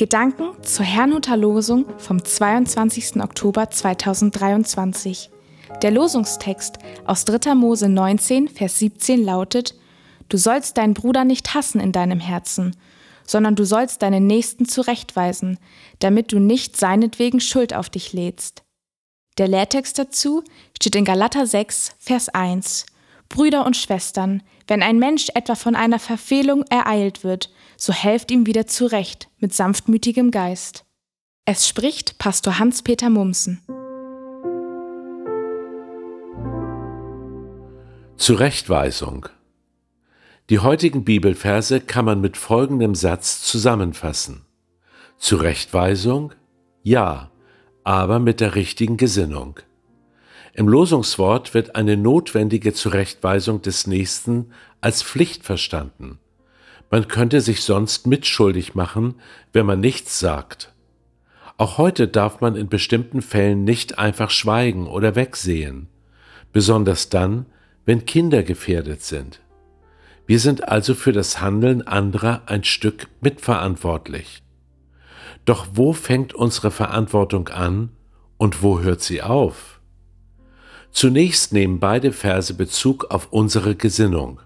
Gedanken zur Herrnhuter Losung vom 22. Oktober 2023. Der Losungstext aus 3. Mose 19, Vers 17 lautet: Du sollst deinen Bruder nicht hassen in deinem Herzen, sondern du sollst deinen Nächsten zurechtweisen, damit du nicht seinetwegen Schuld auf dich lädst. Der Lehrtext dazu steht in Galater 6, Vers 1. Brüder und Schwestern, wenn ein Mensch etwa von einer Verfehlung ereilt wird, so helft ihm wieder zurecht mit sanftmütigem Geist. Es spricht Pastor Hans-Peter Mumsen. Zurechtweisung. Die heutigen Bibelverse kann man mit folgendem Satz zusammenfassen. Zurechtweisung? Ja, aber mit der richtigen Gesinnung. Im Losungswort wird eine notwendige Zurechtweisung des Nächsten als Pflicht verstanden. Man könnte sich sonst mitschuldig machen, wenn man nichts sagt. Auch heute darf man in bestimmten Fällen nicht einfach schweigen oder wegsehen, besonders dann, wenn Kinder gefährdet sind. Wir sind also für das Handeln anderer ein Stück mitverantwortlich. Doch wo fängt unsere Verantwortung an und wo hört sie auf? Zunächst nehmen beide Verse Bezug auf unsere Gesinnung.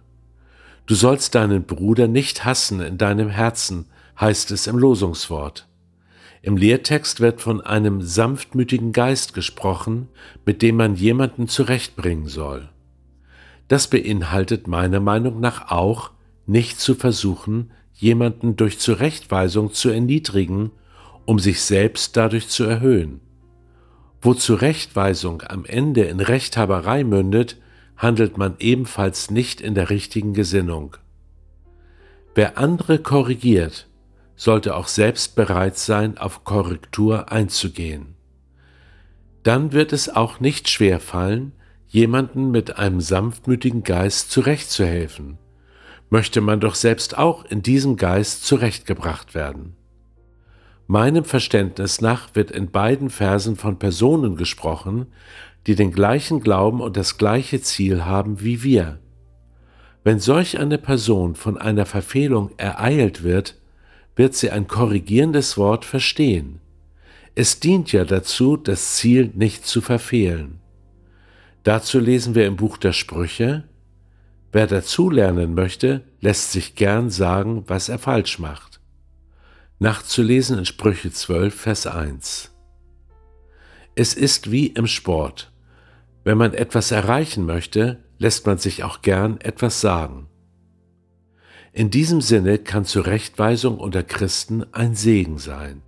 Du sollst deinen Bruder nicht hassen in deinem Herzen, heißt es im Losungswort. Im Lehrtext wird von einem sanftmütigen Geist gesprochen, mit dem man jemanden zurechtbringen soll. Das beinhaltet meiner Meinung nach auch, nicht zu versuchen, jemanden durch Zurechtweisung zu erniedrigen, um sich selbst dadurch zu erhöhen. Wo Zurechtweisung am Ende in Rechthaberei mündet, handelt man ebenfalls nicht in der richtigen Gesinnung. Wer andere korrigiert, sollte auch selbst bereit sein, auf Korrektur einzugehen. Dann wird es auch nicht schwer fallen, jemanden mit einem sanftmütigen Geist zurechtzuhelfen. Möchte man doch selbst auch in diesem Geist zurechtgebracht werden. Meinem Verständnis nach wird in beiden Versen von Personen gesprochen, die den gleichen Glauben und das gleiche Ziel haben wie wir. Wenn solch eine Person von einer Verfehlung ereilt wird, wird sie ein korrigierendes Wort verstehen. Es dient ja dazu, das Ziel nicht zu verfehlen. Dazu lesen wir im Buch der Sprüche, Wer dazulernen möchte, lässt sich gern sagen, was er falsch macht nachzulesen in Sprüche 12, Vers 1. Es ist wie im Sport. Wenn man etwas erreichen möchte, lässt man sich auch gern etwas sagen. In diesem Sinne kann Zurechtweisung unter Christen ein Segen sein.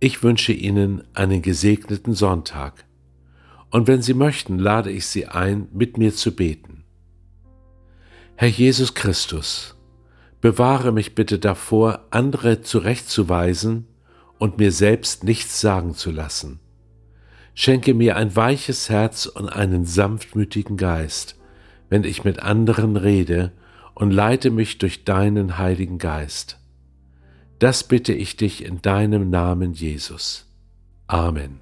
Ich wünsche Ihnen einen gesegneten Sonntag. Und wenn Sie möchten, lade ich Sie ein, mit mir zu beten. Herr Jesus Christus, Bewahre mich bitte davor, andere zurechtzuweisen und mir selbst nichts sagen zu lassen. Schenke mir ein weiches Herz und einen sanftmütigen Geist, wenn ich mit anderen rede, und leite mich durch deinen Heiligen Geist. Das bitte ich dich in deinem Namen, Jesus. Amen.